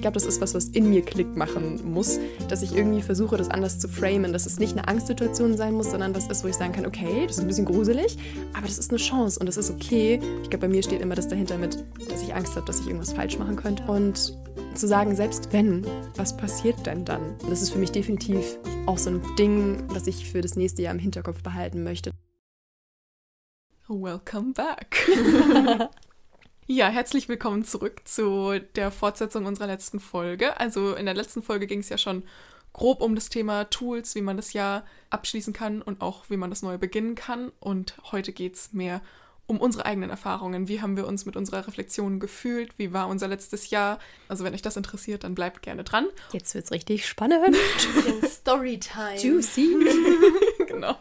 Ich glaube, das ist was, was in mir Klick machen muss, dass ich irgendwie versuche, das anders zu framen, dass es nicht eine Angstsituation sein muss, sondern was ist, wo ich sagen kann, okay, das ist ein bisschen gruselig, aber das ist eine Chance und das ist okay. Ich glaube, bei mir steht immer das dahinter mit, dass ich Angst habe, dass ich irgendwas falsch machen könnte. Und zu sagen, selbst wenn, was passiert denn dann? Das ist für mich definitiv auch so ein Ding, was ich für das nächste Jahr im Hinterkopf behalten möchte. Welcome back. ja, herzlich willkommen zurück zu der Fortsetzung unserer letzten Folge. Also in der letzten Folge ging es ja schon grob um das Thema Tools, wie man das Jahr abschließen kann und auch wie man das neue beginnen kann. Und heute geht es mehr um unsere eigenen Erfahrungen. Wie haben wir uns mit unserer Reflexion gefühlt? Wie war unser letztes Jahr? Also wenn euch das interessiert, dann bleibt gerne dran. Jetzt wird es richtig spannend. Storytime. Juicy. genau.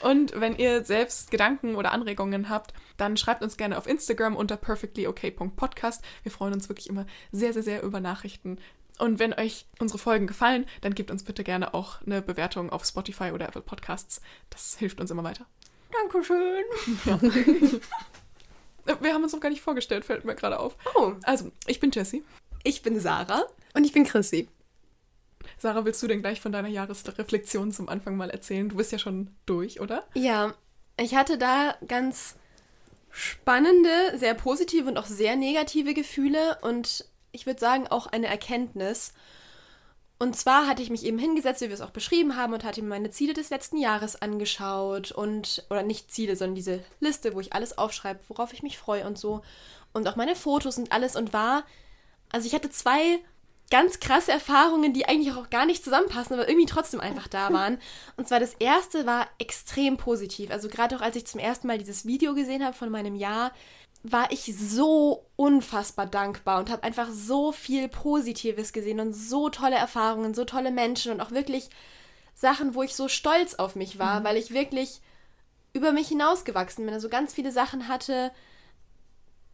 Und wenn ihr selbst Gedanken oder Anregungen habt, dann schreibt uns gerne auf Instagram unter perfectlyok.podcast. Wir freuen uns wirklich immer sehr, sehr, sehr über Nachrichten. Und wenn euch unsere Folgen gefallen, dann gebt uns bitte gerne auch eine Bewertung auf Spotify oder Apple Podcasts. Das hilft uns immer weiter. Dankeschön. Ja. Wir haben uns noch gar nicht vorgestellt, fällt mir gerade auf. Oh. Also, ich bin Jessie. Ich bin Sarah. Und ich bin Chrissy. Sarah, willst du denn gleich von deiner Jahresreflexion zum Anfang mal erzählen? Du bist ja schon durch, oder? Ja, ich hatte da ganz spannende, sehr positive und auch sehr negative Gefühle und ich würde sagen auch eine Erkenntnis. Und zwar hatte ich mich eben hingesetzt, wie wir es auch beschrieben haben, und hatte mir meine Ziele des letzten Jahres angeschaut und, oder nicht Ziele, sondern diese Liste, wo ich alles aufschreibe, worauf ich mich freue und so. Und auch meine Fotos und alles und war, also ich hatte zwei ganz krasse Erfahrungen, die eigentlich auch gar nicht zusammenpassen, aber irgendwie trotzdem einfach da waren. Und zwar das erste war extrem positiv. Also gerade auch als ich zum ersten Mal dieses Video gesehen habe von meinem Jahr, war ich so unfassbar dankbar und habe einfach so viel Positives gesehen und so tolle Erfahrungen, so tolle Menschen und auch wirklich Sachen, wo ich so stolz auf mich war, mhm. weil ich wirklich über mich hinausgewachsen bin, also ganz viele Sachen hatte,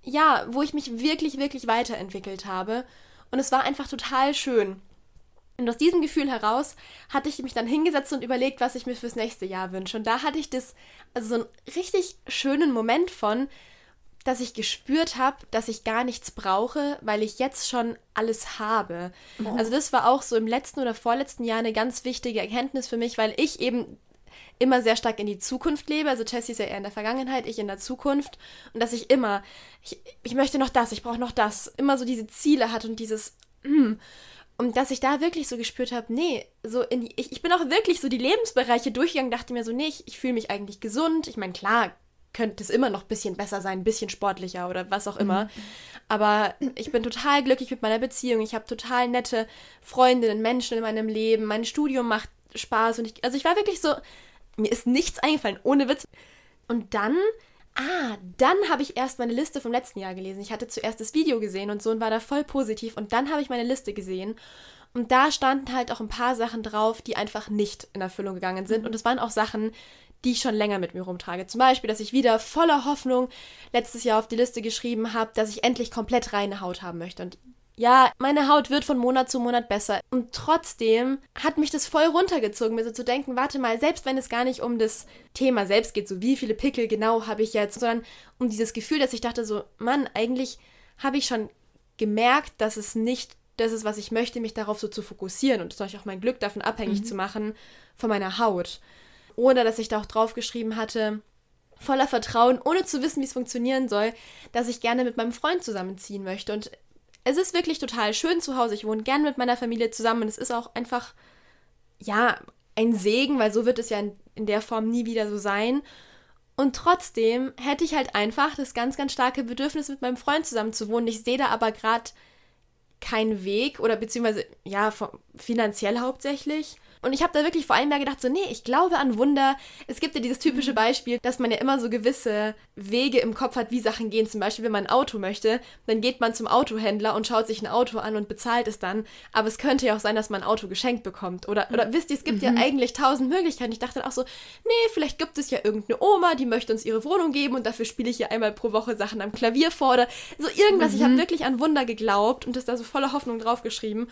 ja, wo ich mich wirklich, wirklich weiterentwickelt habe. Und es war einfach total schön. Und aus diesem Gefühl heraus hatte ich mich dann hingesetzt und überlegt, was ich mir fürs nächste Jahr wünsche. Und da hatte ich das, also so einen richtig schönen Moment von, dass ich gespürt habe, dass ich gar nichts brauche, weil ich jetzt schon alles habe. Oh. Also das war auch so im letzten oder vorletzten Jahr eine ganz wichtige Erkenntnis für mich, weil ich eben immer sehr stark in die Zukunft lebe. Also Jessie ist ja eher in der Vergangenheit, ich in der Zukunft. Und dass ich immer, ich, ich möchte noch das, ich brauche noch das, immer so diese Ziele hat und dieses, mm. Und dass ich da wirklich so gespürt habe, nee, so in die, ich, ich bin auch wirklich so die Lebensbereiche durchgegangen, dachte mir so, nee, ich, ich fühle mich eigentlich gesund. Ich meine, klar, könnte es immer noch ein bisschen besser sein, ein bisschen sportlicher oder was auch immer. Mhm. Aber ich bin total glücklich mit meiner Beziehung. Ich habe total nette Freundinnen, Menschen in meinem Leben. Mein Studium macht Spaß und ich, also ich war wirklich so, mir ist nichts eingefallen, ohne Witz. Und dann, ah, dann habe ich erst meine Liste vom letzten Jahr gelesen. Ich hatte zuerst das Video gesehen und so und war da voll positiv. Und dann habe ich meine Liste gesehen. Und da standen halt auch ein paar Sachen drauf, die einfach nicht in Erfüllung gegangen sind. Mhm. Und es waren auch Sachen, die ich schon länger mit mir rumtrage. Zum Beispiel, dass ich wieder voller Hoffnung letztes Jahr auf die Liste geschrieben habe, dass ich endlich komplett reine Haut haben möchte. Und ja, meine Haut wird von Monat zu Monat besser. Und trotzdem hat mich das voll runtergezogen, mir so zu denken, warte mal, selbst wenn es gar nicht um das Thema selbst geht, so wie viele Pickel genau habe ich jetzt, sondern um dieses Gefühl, dass ich dachte so, Mann, eigentlich habe ich schon gemerkt, dass es nicht das ist, was ich möchte, mich darauf so zu fokussieren und zum Beispiel auch mein Glück davon abhängig mhm. zu machen von meiner Haut oder dass ich da auch draufgeschrieben hatte, voller Vertrauen, ohne zu wissen, wie es funktionieren soll, dass ich gerne mit meinem Freund zusammenziehen möchte. Und es ist wirklich total schön zu Hause. Ich wohne gerne mit meiner Familie zusammen und es ist auch einfach, ja, ein Segen, weil so wird es ja in, in der Form nie wieder so sein. Und trotzdem hätte ich halt einfach das ganz, ganz starke Bedürfnis, mit meinem Freund zusammen zu wohnen. Ich sehe da aber gerade keinen Weg oder beziehungsweise, ja, finanziell hauptsächlich. Und ich habe da wirklich vor allem mehr gedacht, so, nee, ich glaube an Wunder. Es gibt ja dieses typische mhm. Beispiel, dass man ja immer so gewisse Wege im Kopf hat, wie Sachen gehen. Zum Beispiel, wenn man ein Auto möchte, dann geht man zum Autohändler und schaut sich ein Auto an und bezahlt es dann. Aber es könnte ja auch sein, dass man ein Auto geschenkt bekommt. Oder, oder wisst ihr, es gibt mhm. ja eigentlich tausend Möglichkeiten. Ich dachte dann auch so, nee, vielleicht gibt es ja irgendeine Oma, die möchte uns ihre Wohnung geben und dafür spiele ich ja einmal pro Woche Sachen am Klavier vor oder so irgendwas. Mhm. Ich habe wirklich an Wunder geglaubt und das da so voller Hoffnung draufgeschrieben.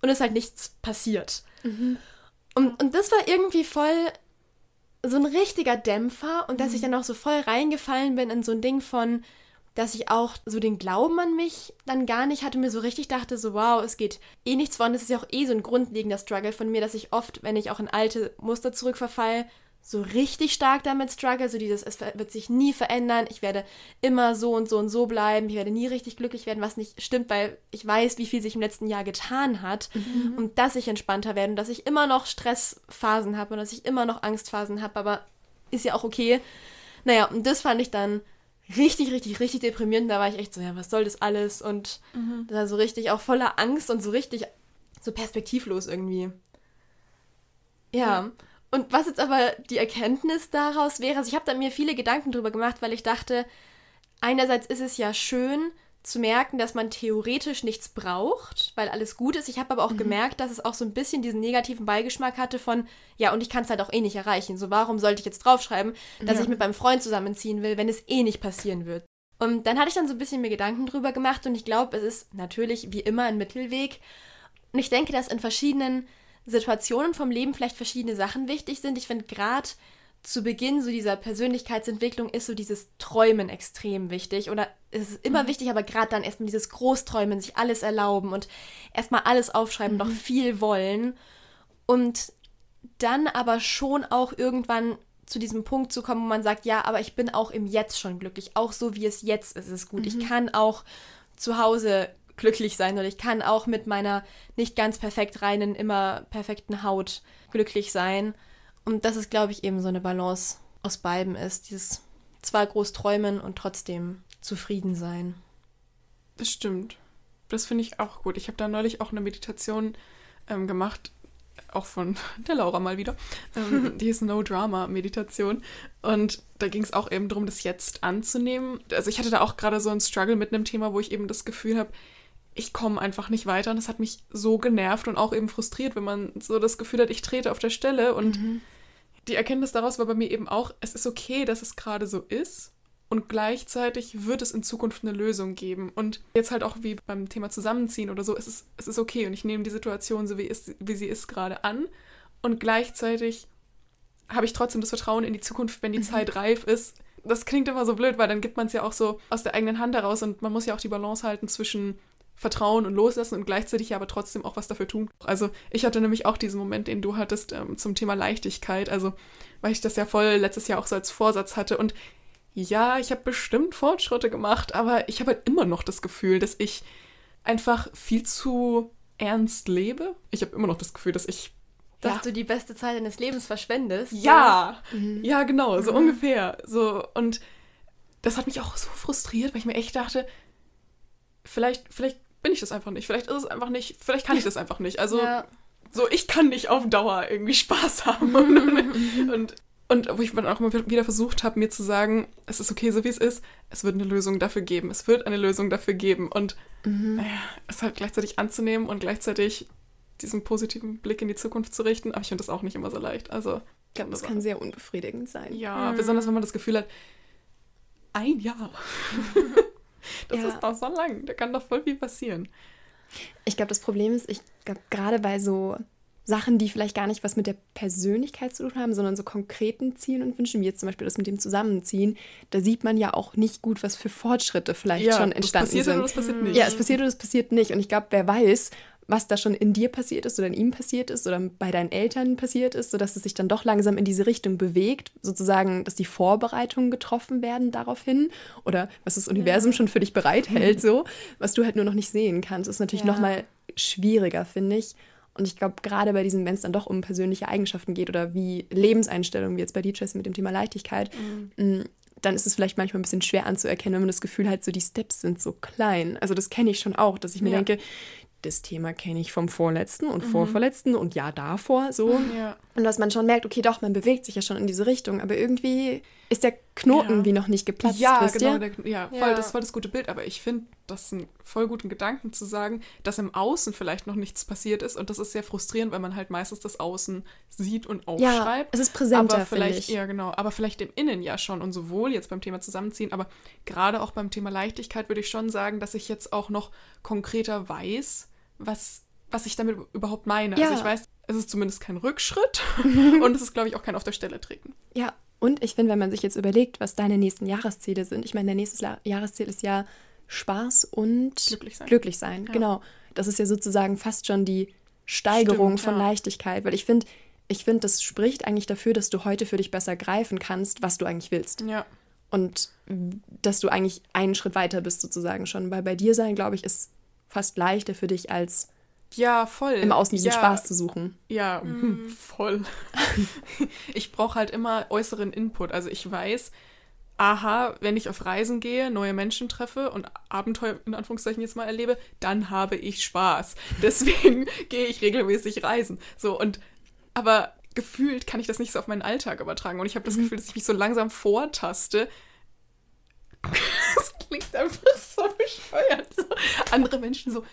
Und es ist halt nichts passiert. Mhm. Und, und das war irgendwie voll so ein richtiger Dämpfer und dass ich mhm. dann auch so voll reingefallen bin in so ein Ding von, dass ich auch so den Glauben an mich dann gar nicht hatte, mir so richtig dachte, so wow, es geht eh nichts voran. Das ist ja auch eh so ein grundlegender Struggle von mir, dass ich oft, wenn ich auch in alte Muster zurückverfall, so richtig stark damit struggle, so dieses, es wird sich nie verändern, ich werde immer so und so und so bleiben, ich werde nie richtig glücklich werden, was nicht stimmt, weil ich weiß, wie viel sich im letzten Jahr getan hat mhm. und dass ich entspannter werde und dass ich immer noch Stressphasen habe und dass ich immer noch Angstphasen habe, aber ist ja auch okay. Naja, und das fand ich dann richtig, richtig, richtig deprimierend. Da war ich echt so, ja, was soll das alles? Und mhm. da so richtig auch voller Angst und so richtig so perspektivlos irgendwie. Ja. Mhm. Und was jetzt aber die Erkenntnis daraus wäre, also ich habe da mir viele Gedanken drüber gemacht, weil ich dachte, einerseits ist es ja schön, zu merken, dass man theoretisch nichts braucht, weil alles gut ist. Ich habe aber auch mhm. gemerkt, dass es auch so ein bisschen diesen negativen Beigeschmack hatte von, ja, und ich kann es halt auch eh nicht erreichen. So, warum sollte ich jetzt draufschreiben, dass ja. ich mit meinem Freund zusammenziehen will, wenn es eh nicht passieren wird? Und dann hatte ich dann so ein bisschen mir Gedanken drüber gemacht und ich glaube, es ist natürlich wie immer ein Mittelweg. Und ich denke, dass in verschiedenen Situationen vom Leben vielleicht verschiedene Sachen wichtig sind. Ich finde gerade zu Beginn so dieser Persönlichkeitsentwicklung ist so dieses Träumen extrem wichtig. Oder es ist immer mhm. wichtig, aber gerade dann erstmal dieses Großträumen, sich alles erlauben und erstmal alles aufschreiben, mhm. noch viel wollen. Und dann aber schon auch irgendwann zu diesem Punkt zu kommen, wo man sagt, ja, aber ich bin auch im Jetzt schon glücklich. Auch so wie es jetzt ist, ist es gut. Mhm. Ich kann auch zu Hause glücklich sein oder ich kann auch mit meiner nicht ganz perfekt reinen, immer perfekten Haut glücklich sein. Und das ist, glaube ich, eben so eine Balance aus beiden ist. Dieses zwar groß träumen und trotzdem zufrieden sein. Das stimmt. Das finde ich auch gut. Ich habe da neulich auch eine Meditation ähm, gemacht, auch von der Laura mal wieder. Ähm, die ist No Drama Meditation. Und da ging es auch eben darum, das jetzt anzunehmen. Also ich hatte da auch gerade so einen Struggle mit einem Thema, wo ich eben das Gefühl habe, ich komme einfach nicht weiter. Und das hat mich so genervt und auch eben frustriert, wenn man so das Gefühl hat, ich trete auf der Stelle und mhm die Erkenntnis daraus war bei mir eben auch, es ist okay, dass es gerade so ist und gleichzeitig wird es in Zukunft eine Lösung geben. Und jetzt halt auch wie beim Thema Zusammenziehen oder so, es ist, es ist okay und ich nehme die Situation so, wie, ist, wie sie ist, gerade an und gleichzeitig habe ich trotzdem das Vertrauen in die Zukunft, wenn die mhm. Zeit reif ist. Das klingt immer so blöd, weil dann gibt man es ja auch so aus der eigenen Hand heraus und man muss ja auch die Balance halten zwischen vertrauen und loslassen und gleichzeitig aber trotzdem auch was dafür tun. Also ich hatte nämlich auch diesen Moment, den du hattest ähm, zum Thema Leichtigkeit, also weil ich das ja voll letztes Jahr auch so als Vorsatz hatte und ja, ich habe bestimmt Fortschritte gemacht, aber ich habe halt immer noch das Gefühl, dass ich einfach viel zu ernst lebe. Ich habe immer noch das Gefühl, dass ich dass ja. du die beste Zeit deines Lebens verschwendest. Ja, mhm. ja, genau, so mhm. ungefähr. So und das hat mich auch so frustriert, weil ich mir echt dachte, vielleicht, vielleicht bin ich das einfach nicht. Vielleicht ist es einfach nicht, vielleicht kann ich das einfach nicht. Also ja. so, ich kann nicht auf Dauer irgendwie Spaß haben. und, und, und wo ich dann auch immer wieder versucht habe, mir zu sagen, es ist okay, so wie es ist, es wird eine Lösung dafür geben. Es wird eine Lösung dafür geben. Und mhm. naja, es halt gleichzeitig anzunehmen und gleichzeitig diesen positiven Blick in die Zukunft zu richten. Aber ich finde das auch nicht immer so leicht. Also, ich glaube, das kann sehr unbefriedigend sein. Ja, mhm. besonders wenn man das Gefühl hat, ein Jahr. Das ja. ist doch so lang. Da kann doch voll viel passieren. Ich glaube, das Problem ist, ich glaube, gerade bei so Sachen, die vielleicht gar nicht was mit der Persönlichkeit zu tun haben, sondern so konkreten Zielen und Wünschen, wie jetzt zum Beispiel das mit dem Zusammenziehen, da sieht man ja auch nicht gut, was für Fortschritte vielleicht ja, schon entstanden sind. Ja, es passiert oder es passiert nicht. Ja, es passiert oder es passiert nicht. Und ich glaube, wer weiß, was da schon in dir passiert ist oder in ihm passiert ist oder bei deinen Eltern passiert ist, sodass es sich dann doch langsam in diese Richtung bewegt, sozusagen, dass die Vorbereitungen getroffen werden daraufhin oder was das Universum ja. schon für dich bereithält, so, was du halt nur noch nicht sehen kannst, ist natürlich ja. noch mal schwieriger, finde ich. Und ich glaube, gerade bei diesen, wenn es dann doch um persönliche Eigenschaften geht oder wie Lebenseinstellungen, wie jetzt bei DJ mit dem Thema Leichtigkeit, mhm. Mm, dann ist es vielleicht manchmal ein bisschen schwer anzuerkennen, wenn man das Gefühl hat, so die Steps sind so klein. Also das kenne ich schon auch, dass ich mir ja. denke, das Thema kenne ich vom vorletzten und mhm. vorverletzten und ja davor so. Ja. Und dass man schon merkt, okay, doch, man bewegt sich ja schon in diese Richtung, aber irgendwie ist der Knoten ja. wie noch nicht geplatzt. Ja, genau, der, ja, voll, ja. das ist voll das gute Bild, aber ich finde das einen voll guten Gedanken zu sagen, dass im Außen vielleicht noch nichts passiert ist und das ist sehr frustrierend, weil man halt meistens das Außen sieht und aufschreibt. Ja, es ist präsenter, aber vielleicht, ja genau, aber vielleicht im Innen ja schon und sowohl jetzt beim Thema Zusammenziehen, aber gerade auch beim Thema Leichtigkeit würde ich schon sagen, dass ich jetzt auch noch konkreter weiß, was, was ich damit überhaupt meine. Also ja. Also ich weiß, es ist zumindest kein Rückschritt und es ist, glaube ich, auch kein auf der Stelle treten. Ja, Und ich finde, wenn man sich jetzt überlegt, was deine nächsten Jahresziele sind, ich meine, dein nächstes La- Jahresziel ist ja Spaß und Glücklich sein. Glücklich sein. Ja. Genau. Das ist ja sozusagen fast schon die Steigerung Stimmt, von ja. Leichtigkeit, weil ich finde, ich finde, das spricht eigentlich dafür, dass du heute für dich besser greifen kannst, was du eigentlich willst. Ja. Und dass du eigentlich einen Schritt weiter bist, sozusagen schon. Weil bei dir sein, glaube ich, ist fast leichter für dich, als Ja, voll. im Außen diesen ja, Spaß zu suchen. Ja, voll. ich brauche halt immer äußeren Input. Also ich weiß, aha, wenn ich auf Reisen gehe, neue Menschen treffe und Abenteuer in Anführungszeichen jetzt mal erlebe, dann habe ich Spaß. Deswegen gehe ich regelmäßig reisen. So und aber gefühlt kann ich das nicht so auf meinen Alltag übertragen und ich habe das Gefühl, dass ich mich so langsam vortaste. Das klingt einfach so bescheuert. So, andere Menschen so,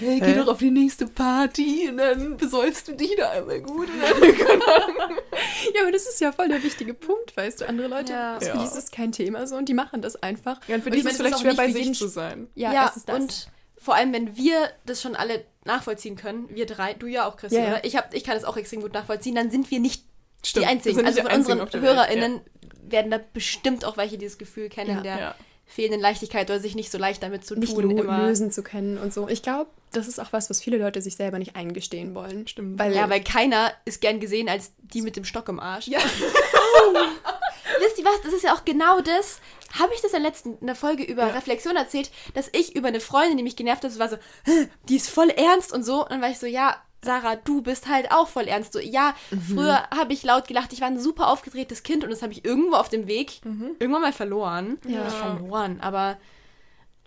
hey, geh Hä? doch auf die nächste Party und dann besäufst du dich da einmal gut. Ja, aber das ist ja voll der wichtige Punkt, weißt du. Andere Leute, Ja. für Ja. die ist es kein Thema so und die machen das einfach. Ja, und für Und die ist es vielleicht das schwer, bei sich zu sein. Ja, Ja, das. und vor allem, wenn wir das schon alle nachvollziehen können, wir drei, du ja auch, Christi, Ja, ja. oder? Ich, hab, ich kann es auch extrem gut nachvollziehen, dann sind wir nicht Stimmt, die wir Einzigen. Also von die unseren Welt, HörerInnen werden da bestimmt auch welche, die das Gefühl kennen, Ja. der Ja. Fehlenden Leichtigkeit oder sich nicht so leicht damit zu nicht tun. lo immer. lösen zu können und so. Ich glaube, das ist auch was, was viele Leute sich selber nicht eingestehen wollen. Stimmt. Weil, Ja, weil keiner ist gern gesehen als die mit dem Stock im Arsch. Ja. Wisst ihr was? Das ist ja auch genau das. Habe ich das in der letzten in der Folge über Ja. Reflexion erzählt, dass ich über eine Freundin, die mich genervt hat, so war so, "Hä, die ist voll ernst und so. Und dann war ich so, ja, Sarah, du bist halt auch voll ernst. So, ja, früher habe ich laut gelacht, ich war ein super aufgedrehtes Kind und das habe ich irgendwo auf dem Weg irgendwann mal verloren. Ja. Nicht verloren, aber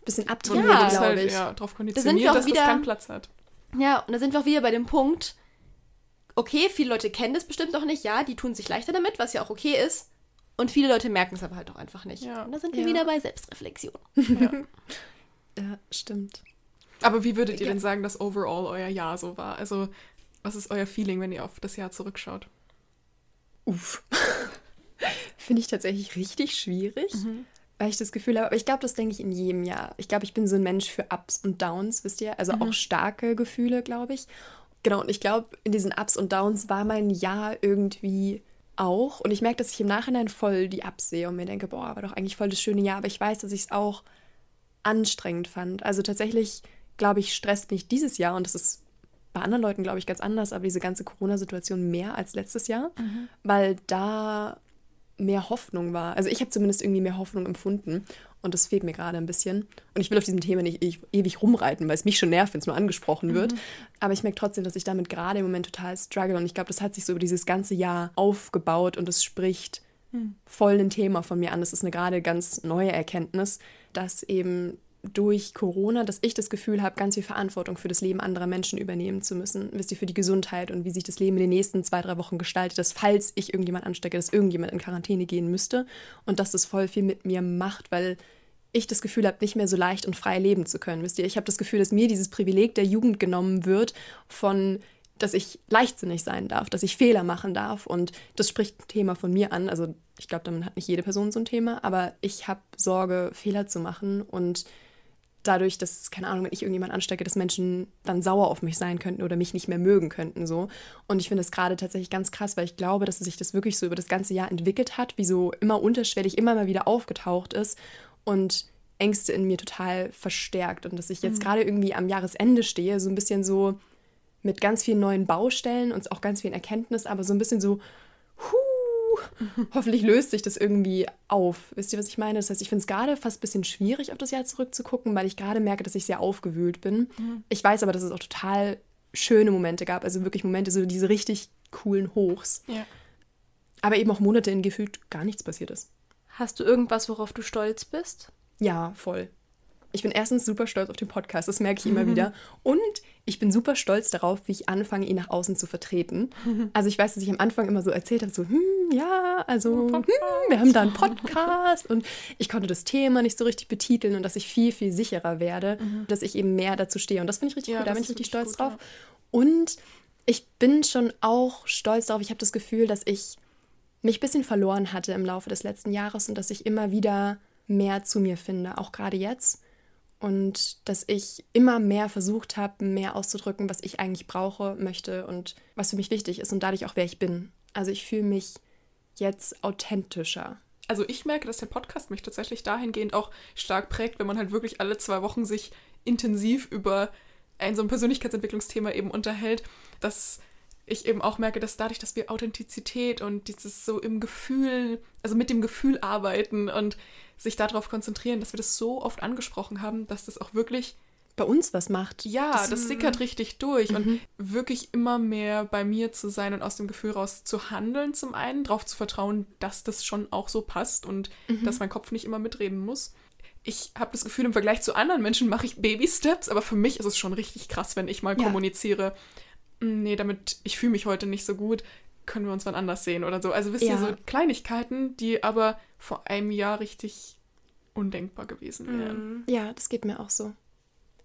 bisschen abtrainiert, Ja. glaube halt ich. ja, darauf sind wir konditioniert, auch dass wieder- das keinen Platz hat. Ja, und da sind wir auch wieder bei dem Punkt, okay, viele Leute kennen das bestimmt noch nicht, ja, die tun sich leichter damit, was ja auch okay ist. Und viele Leute merken es aber halt auch einfach nicht. Ja. Und da sind wir Ja. wieder bei Selbstreflexion. Ja. Ja, stimmt. Aber wie würdet ihr Ja. denn sagen, dass overall euer Jahr so war? Also, was ist euer Feeling, wenn ihr auf das Jahr zurückschaut? Uff. Finde ich tatsächlich richtig schwierig, Mhm. weil ich das Gefühl habe, aber ich glaube, das denke ich in jedem Jahr. Ich glaube, ich bin so ein Mensch für Ups und Downs, wisst ihr? Also Mhm. auch starke Gefühle, glaube ich. Genau, und ich glaube, in diesen Ups und Downs war mein Jahr irgendwie auch. Und ich merke, dass ich im Nachhinein voll die Ups sehe und mir denke, boah, war doch eigentlich voll das schöne Jahr. Aber ich weiß, dass ich es auch anstrengend fand. Also tatsächlich, glaube ich, stresst mich dieses Jahr und das ist bei anderen Leuten, glaube ich, ganz anders, aber diese ganze Corona-Situation mehr als letztes Jahr, weil da mehr Hoffnung war. Also ich habe zumindest irgendwie mehr Hoffnung empfunden und das fehlt mir gerade ein bisschen. Und ich will auf diesem Thema nicht e- ewig rumreiten, weil es mich schon nervt, wenn es nur angesprochen wird. Aber ich merke trotzdem, dass ich damit gerade im Moment total struggle und ich glaube, das hat sich so über dieses ganze Jahr aufgebaut und es spricht voll ein Thema von mir an. Das ist eine gerade ganz neue Erkenntnis, dass eben durch Corona, dass ich das Gefühl habe, ganz viel Verantwortung für das Leben anderer Menschen übernehmen zu müssen. Wisst ihr, für die Gesundheit und wie sich das Leben in den nächsten zwei, drei Wochen gestaltet, dass falls ich irgendjemand anstecke, dass irgendjemand in Quarantäne gehen müsste und dass das voll viel mit mir macht, weil ich das Gefühl habe, nicht mehr so leicht und frei leben zu können. Wisst ihr, ich habe das Gefühl, dass mir dieses Privileg der Jugend genommen wird von dass ich leichtsinnig sein darf, dass ich Fehler machen darf. Und das spricht ein Thema von mir an. Also ich glaube, damit hat nicht jede Person so ein Thema, aber ich habe Sorge, Fehler zu machen und dadurch, dass, keine Ahnung, wenn ich irgendjemand anstecke, dass Menschen dann sauer auf mich sein könnten oder mich nicht mehr mögen könnten. so. Und ich finde es gerade tatsächlich ganz krass, weil ich glaube, dass sich das wirklich so über das ganze Jahr entwickelt hat, wie so immer unterschwellig immer mal wieder aufgetaucht ist und Ängste in mir total verstärkt. Und dass ich jetzt gerade irgendwie am Jahresende stehe, so ein bisschen so mit ganz vielen neuen Baustellen und auch ganz vielen Erkenntnissen, aber so ein bisschen so, huh, hoffentlich löst sich das irgendwie auf. Wisst ihr, was ich meine? Das heißt, ich finde es gerade fast ein bisschen schwierig, auf das Jahr zurückzugucken, weil ich gerade merke, dass ich sehr aufgewühlt bin. Ich weiß aber, dass es auch total schöne Momente gab, also wirklich Momente, so diese richtig coolen Hochs. Ja. Aber eben auch Monate, in gefühlt gar nichts passiert ist. Hast du irgendwas, worauf du stolz bist? Ja, voll. Ich bin erstens super stolz auf den Podcast, das merke ich immer wieder. Und ich bin super stolz darauf, wie ich anfange, ihn nach außen zu vertreten. Also ich weiß, dass ich am Anfang immer so erzählt habe, so, hm, ja, also, hm, wir haben da einen Podcast und ich konnte das Thema nicht so richtig betiteln und dass ich viel, viel sicherer werde, dass ich eben mehr dazu stehe. Und das finde ich richtig Ja, cool, da bin ich richtig stolz gut, drauf. Und ich bin schon auch stolz darauf, ich habe das Gefühl, dass ich mich ein bisschen verloren hatte im Laufe des letzten Jahres und dass ich immer wieder mehr zu mir finde, auch gerade jetzt. Und dass ich immer mehr versucht habe, mehr auszudrücken, was ich eigentlich brauche, möchte und was für mich wichtig ist und dadurch auch, wer ich bin. Also ich fühle mich jetzt authentischer. Also ich merke, dass der Podcast mich tatsächlich dahingehend auch stark prägt, wenn man halt wirklich alle zwei Wochen sich intensiv über ein so ein Persönlichkeitsentwicklungsthema eben unterhält, dass ich eben auch merke, dass dadurch, dass wir Authentizität und dieses so im Gefühl, also mit dem Gefühl arbeiten und sich darauf konzentrieren, dass wir das so oft angesprochen haben, dass das auch wirklich bei uns was macht. Ja, das, das sickert richtig durch mhm. und wirklich immer mehr bei mir zu sein und aus dem Gefühl raus zu handeln zum einen, darauf zu vertrauen, dass das schon auch so passt und mhm. dass mein Kopf nicht immer mitreden muss. Ich habe das Gefühl, im Vergleich zu anderen Menschen mache ich Baby-Steps, aber für mich ist es schon richtig krass, wenn ich mal ja. kommuniziere, hm, nee, damit ich fühle mich heute nicht so gut, können wir uns wann anders sehen oder so. Also wisst ja. ihr, so Kleinigkeiten, die aber vor einem Jahr richtig undenkbar gewesen wären. Mhm. Ja, das geht mir auch so.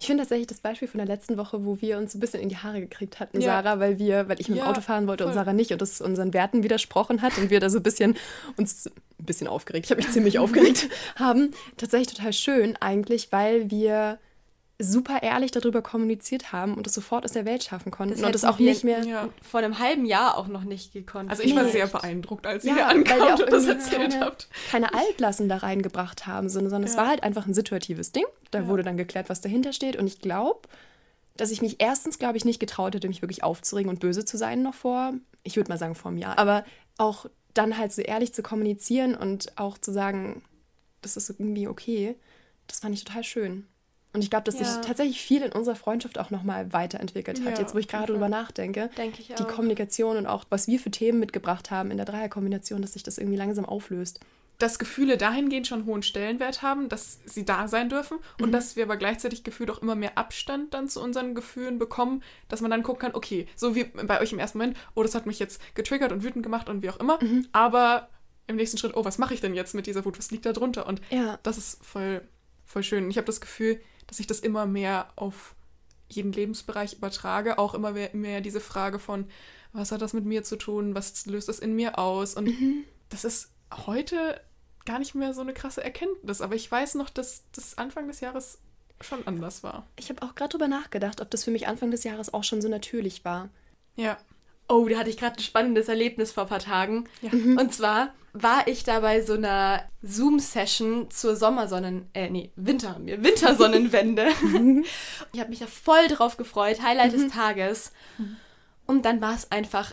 Ich finde tatsächlich das Beispiel von der letzten Woche, wo wir uns ein bisschen in die Haare gekriegt hatten, ja. Sarah, weil wir, weil ich mit dem ja, Auto fahren wollte voll. und Sarah nicht und das unseren Werten widersprochen hat und wir da so ein bisschen uns ein bisschen aufgeregt, ich habe mich ziemlich aufgeregt haben. Tatsächlich total schön eigentlich, weil wir super ehrlich darüber kommuniziert haben und es sofort aus der Welt schaffen konnten das und es auch nicht mehr ja. vor einem halben Jahr auch noch nicht gekonnt. Also ich war sehr beeindruckt, als ihr ja, hier ankamt und das erzählt keine, habt. Keine Altlassen da reingebracht haben, sondern, sondern ja. es war halt einfach ein situatives Ding. Da wurde dann geklärt, was dahinter steht und ich glaube, dass ich mich erstens, glaube ich, nicht getraut hätte, mich wirklich aufzuregen und böse zu sein noch vor, ich würde mal sagen vor einem Jahr, aber auch dann halt so ehrlich zu kommunizieren und auch zu sagen, das ist irgendwie okay, das fand ich total schön. Und ich glaube, dass ja. sich tatsächlich viel in unserer Freundschaft auch nochmal weiterentwickelt hat. Ja, Jetzt, wo ich gerade drüber nachdenke, Denke ich die Kommunikation und auch, was wir für Themen mitgebracht haben in der Dreierkombination, dass sich das irgendwie langsam auflöst. Dass Gefühle dahingehend schon hohen Stellenwert haben, dass sie da sein dürfen und mhm. dass wir aber gleichzeitig gefühlt auch immer mehr Abstand dann zu unseren Gefühlen bekommen, dass man dann gucken kann, okay, so wie bei euch im ersten Moment, oh, das hat mich jetzt getriggert und wütend gemacht und wie auch immer, mhm. aber im nächsten Schritt, oh, was mache ich denn jetzt mit dieser Wut? Was liegt da drunter? Und ja. das ist voll, voll schön. Ich habe das Gefühl, dass ich das immer mehr auf jeden Lebensbereich übertrage. Auch immer mehr diese Frage von, was hat das mit mir zu tun? Was löst das in mir aus? Und mhm. das ist heute gar nicht mehr so eine krasse Erkenntnis. Aber ich weiß noch, dass das Anfang des Jahres schon anders war. Ich habe auch gerade drüber nachgedacht, ob das für mich Anfang des Jahres auch schon so natürlich war. Ja. Oh, da hatte ich gerade ein spannendes Erlebnis vor ein paar Tagen. Ja. Mhm. Und zwar war ich da bei so einer Zoom-Session zur Sommersonnen, äh, nee, Winter, Wintersonnenwende. ich habe mich da voll drauf gefreut, Highlight mhm. des Tages. Und dann war es einfach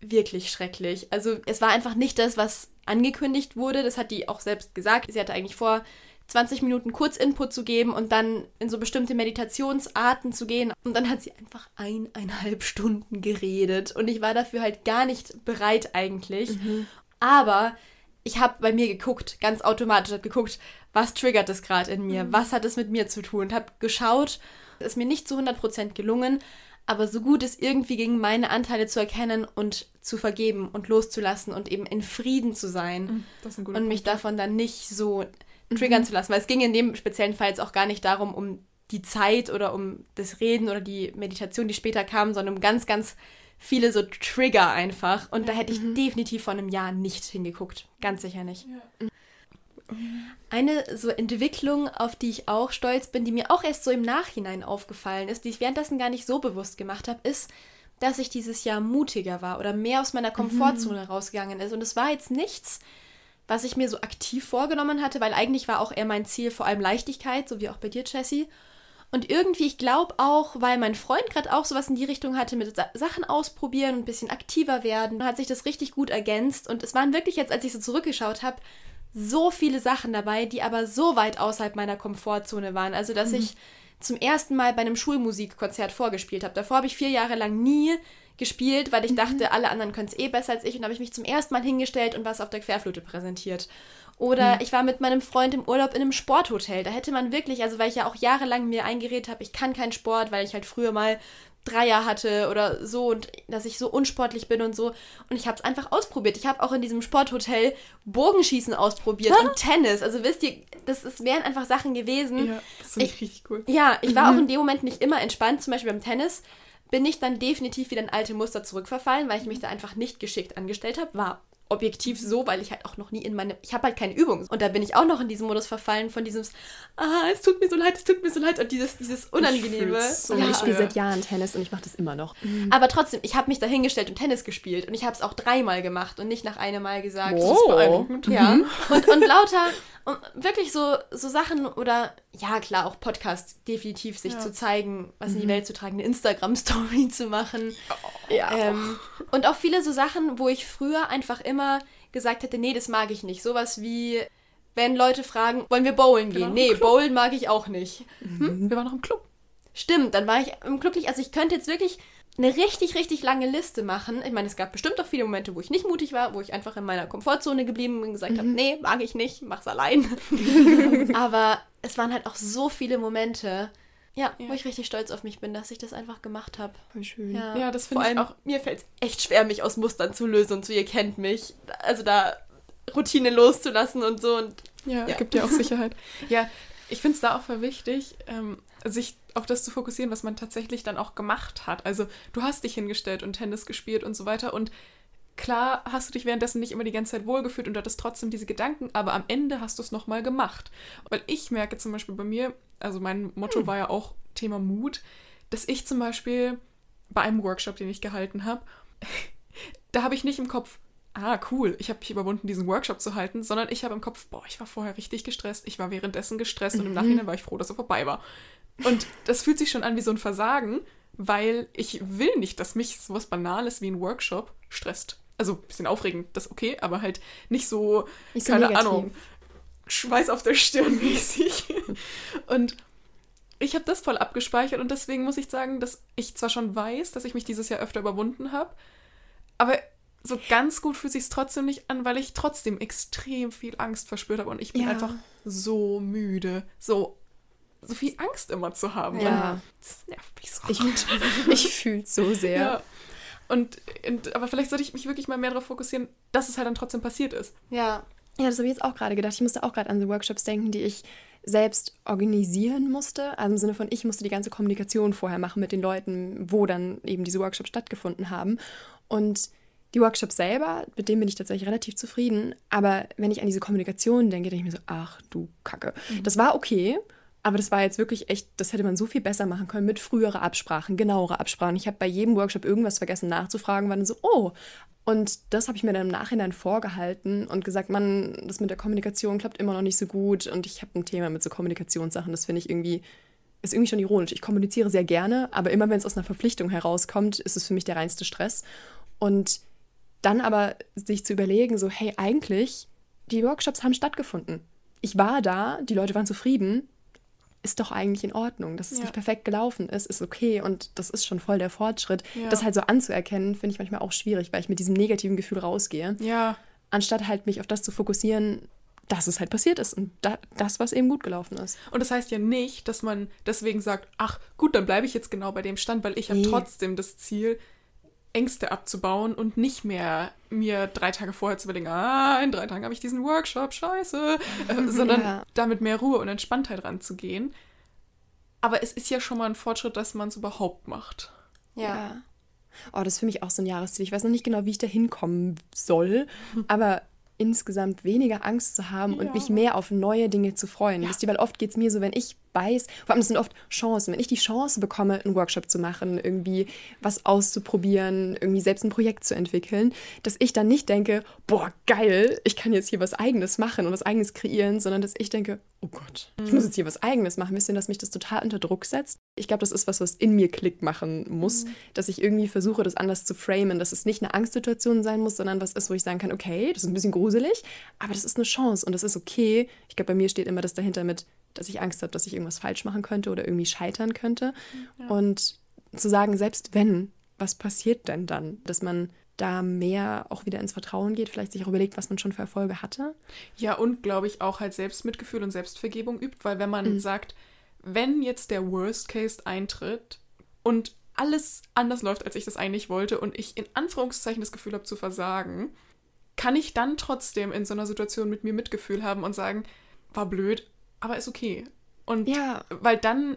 wirklich schrecklich. Also es war einfach nicht das, was angekündigt wurde. Das hat die auch selbst gesagt. Sie hatte eigentlich vor, 20 Minuten Kurzinput zu geben und dann in so bestimmte Meditationsarten zu gehen. Und dann hat sie einfach eineinhalb Stunden geredet. Und ich war dafür halt gar nicht bereit eigentlich. Mhm. Aber ich habe bei mir geguckt, ganz automatisch habe geguckt, was triggert das gerade in mir, mhm. was hat es mit mir zu tun und habe geschaut, ist mir nicht zu 100% gelungen, aber so gut es irgendwie ging, meine Anteile zu erkennen und zu vergeben und loszulassen und eben in Frieden zu sein mhm, und mich davon dann nicht so triggern mhm. zu lassen, weil es ging in dem speziellen Fall jetzt auch gar nicht darum, um die Zeit oder um das Reden oder die Meditation, die später kam, sondern um ganz, ganz viele so Trigger einfach. Und da hätte ich mhm. definitiv vor einem Jahr nicht hingeguckt. Ganz sicher nicht. Ja. Eine so Entwicklung, auf die ich auch stolz bin, die mir auch erst so im Nachhinein aufgefallen ist, die ich währenddessen gar nicht so bewusst gemacht habe, ist, dass ich dieses Jahr mutiger war oder mehr aus meiner mhm. Komfortzone mhm. rausgegangen ist. Und es war jetzt nichts, was ich mir so aktiv vorgenommen hatte, weil eigentlich war auch eher mein Ziel vor allem Leichtigkeit, so wie auch bei dir, Jessie. Und irgendwie, ich glaube auch, weil mein Freund gerade auch sowas in die Richtung hatte, mit Sa Sachen ausprobieren und ein bisschen aktiver werden, hat sich das richtig gut ergänzt. Und es waren wirklich jetzt, als ich so zurückgeschaut habe, so viele Sachen dabei, die aber so weit außerhalb meiner Komfortzone waren. Also, dass mhm. ich zum ersten Mal bei einem Schulmusikkonzert vorgespielt habe. Davor habe ich vier Jahre lang nie gespielt, weil ich mhm. dachte, alle anderen können es eh besser als ich. Und habe ich mich zum ersten Mal hingestellt und was auf der Querflöte präsentiert. Oder mhm. ich war mit meinem Freund im Urlaub in einem Sporthotel. Da hätte man wirklich, also weil ich ja auch jahrelang mir eingeredet habe, ich kann keinen Sport, weil ich halt früher mal Dreier hatte oder so und dass ich so unsportlich bin und so. Und ich habe es einfach ausprobiert. Ich habe auch in diesem Sporthotel Bogenschießen ausprobiert und Tennis. Also wisst ihr, das ist, wären einfach Sachen gewesen. Ja, das finde ich, ich, richtig cool. Ja, ich war mhm. auch in dem Moment nicht immer entspannt. Zum Beispiel beim Tennis bin ich dann definitiv wieder in alte Muster zurückverfallen, weil ich mich da einfach nicht geschickt angestellt habe. War objektiv so, weil ich halt auch noch nie in meine, ich habe halt keine Übung. Und da bin ich auch noch in diesem Modus verfallen von diesem, ah, es tut mir so leid, es tut mir so leid und dieses, dieses Unangenehme. So ja. Ich spiele seit Jahren Tennis und ich mache das immer noch. Mhm. Aber trotzdem, ich habe mich da hingestellt und Tennis gespielt und ich habe es auch dreimal gemacht und nicht nach einem Mal gesagt. Wow. Das ist beeindruckend. Ja. Mhm. Und, und lauter, und wirklich so, so Sachen oder, ja klar, auch Podcast definitiv sich ja. zu zeigen, was mhm. in die mhm. Welt zu tragen, eine Instagram-Story zu machen. Oh, ja. Ähm, und auch viele so Sachen, wo ich früher einfach immer gesagt hätte, nee, das mag ich nicht. Sowas wie, wenn Leute fragen, wollen wir bowlen gehen? Nee, bowlen mag ich auch nicht. Hm? Wir waren noch im Club. Stimmt, dann war ich im Club nicht. Also ich könnte jetzt wirklich eine richtig, richtig lange Liste machen. Ich meine, es gab bestimmt auch viele Momente, wo ich nicht mutig war, wo ich einfach in meiner Komfortzone geblieben bin und gesagt mhm. habe, nee, mag ich nicht, mach's allein. Aber es waren halt auch so viele Momente, ja, ja, wo ich richtig stolz auf mich bin, dass ich das einfach gemacht habe. Voll schön. Ja, ja das finde ich auch. Mir fällt es echt schwer, mich aus Mustern zu lösen und so, ihr kennt mich. Also da Routine loszulassen und so. Und, ja, ja. gibt ja auch Sicherheit. ja, ich finde es da auch voll wichtig, ähm, sich auf das zu fokussieren, was man tatsächlich dann auch gemacht hat. Also du hast dich hingestellt und Tennis gespielt und so weiter und klar hast du dich währenddessen nicht immer die ganze Zeit wohlgefühlt und du hattest trotzdem diese Gedanken, aber am Ende hast du es nochmal gemacht. Weil ich merke zum Beispiel bei mir, also mein Motto hm. war ja auch Thema Mut, dass ich zum Beispiel bei einem Workshop, den ich gehalten habe, da habe ich nicht im Kopf, ah, cool, ich habe mich überwunden, diesen Workshop zu halten, sondern ich habe im Kopf, boah, ich war vorher richtig gestresst, ich war währenddessen gestresst und im mhm. Nachhinein war ich froh, dass er vorbei war. Und das fühlt sich schon an wie so ein Versagen, weil ich will nicht, dass mich sowas Banales wie ein Workshop stresst. Also ein bisschen aufregend, das ist okay, aber halt nicht so, nicht so keine negativ. Ahnung, Schweiß auf der Stirn mäßig. und ich habe das voll abgespeichert und deswegen muss ich sagen, dass ich zwar schon weiß, dass ich mich dieses Jahr öfter überwunden habe, aber so ganz gut fühlt sich trotzdem nicht an, weil ich trotzdem extrem viel Angst verspürt habe und ich bin ja. einfach so müde, so so viel Angst immer zu haben. Ja. das nervt mich so. Ich, ich fühle es so sehr. Ja. Und, und, aber vielleicht sollte ich mich wirklich mal mehr darauf fokussieren, dass es halt dann trotzdem passiert ist. Ja. Ja, das habe ich jetzt auch gerade gedacht. Ich musste auch gerade an so Workshops denken, die ich selbst organisieren musste. Also im Sinne von, ich musste die ganze Kommunikation vorher machen mit den Leuten, wo dann eben diese Workshops stattgefunden haben. Und die Workshops selber, mit denen bin ich tatsächlich relativ zufrieden. Aber wenn ich an diese Kommunikation denke, denke ich mir so, ach du Kacke. Mhm. Das war okay. Aber das war jetzt wirklich echt, das hätte man so viel besser machen können mit früherer Absprachen, genauere Absprachen. Ich habe bei jedem Workshop irgendwas vergessen nachzufragen, war dann so, oh. Und das habe ich mir dann im Nachhinein vorgehalten und gesagt, Mann, das mit der Kommunikation klappt immer noch nicht so gut. Und ich habe ein Thema mit so Kommunikationssachen, das finde ich irgendwie, ist irgendwie schon ironisch. Ich kommuniziere sehr gerne, aber immer wenn es aus einer Verpflichtung herauskommt, ist es für mich der reinste Stress. Und dann aber sich zu überlegen, so, hey, eigentlich, die Workshops haben stattgefunden. Ich war da, die Leute waren zufrieden, ist doch eigentlich in Ordnung. Dass es ja. nicht perfekt gelaufen ist, ist okay und das ist schon voll der Fortschritt. Ja. Das halt so anzuerkennen, finde ich manchmal auch schwierig, weil ich mit diesem negativen Gefühl rausgehe. Ja. Anstatt halt mich auf das zu fokussieren, dass es halt passiert ist und da, das, was eben gut gelaufen ist. Und das heißt ja nicht, dass man deswegen sagt, ach gut, dann bleibe ich jetzt genau bei dem Stand, weil ich nee. habe trotzdem das Ziel, Ängste abzubauen und nicht mehr mir drei Tage vorher zu überlegen, ah, in drei Tagen habe ich diesen Workshop, scheiße, äh, sondern ja. damit mehr Ruhe und Entspanntheit ranzugehen. Aber es ist ja schon mal ein Fortschritt, dass man es überhaupt macht. Ja. ja. Oh, das ist für mich auch so ein Jahresziel. Ich weiß noch nicht genau, wie ich da hinkommen soll, aber insgesamt weniger Angst zu haben ja. und mich mehr auf neue Dinge zu freuen. Ja. Wisst ihr, weil oft geht es mir so, wenn ich weiß, vor allem das sind oft Chancen, wenn ich die Chance bekomme, einen Workshop zu machen, irgendwie was auszuprobieren, irgendwie selbst ein Projekt zu entwickeln, dass ich dann nicht denke, boah, geil, ich kann jetzt hier was Eigenes machen und was Eigenes kreieren, sondern dass ich denke, oh Gott, ich mhm. muss jetzt hier was Eigenes machen. Wisst ihr, dass mich das total unter Druck setzt? Ich glaube, das ist was, was in mir Klick machen muss, mhm. dass ich irgendwie versuche, das anders zu framen, dass es nicht eine Angstsituation sein muss, sondern was ist, wo ich sagen kann, okay, das ist ein bisschen gruselig, aber das ist eine Chance und das ist okay. Ich glaube, bei mir steht immer das dahinter mit, dass ich Angst habe, dass ich irgendwas falsch machen könnte oder irgendwie scheitern könnte. Ja. Und zu sagen, selbst wenn, was passiert denn dann? Dass man da mehr auch wieder ins Vertrauen geht, vielleicht sich auch überlegt, was man schon für Erfolge hatte. Ja, und glaube ich auch halt Selbstmitgefühl und Selbstvergebung übt, weil wenn man mhm. sagt, wenn jetzt der Worst Case eintritt und alles anders läuft, als ich das eigentlich wollte und ich in Anführungszeichen das Gefühl habe zu versagen, kann ich dann trotzdem in so einer Situation mit mir Mitgefühl haben und sagen, war blöd, aber ist okay. Und ja. weil dann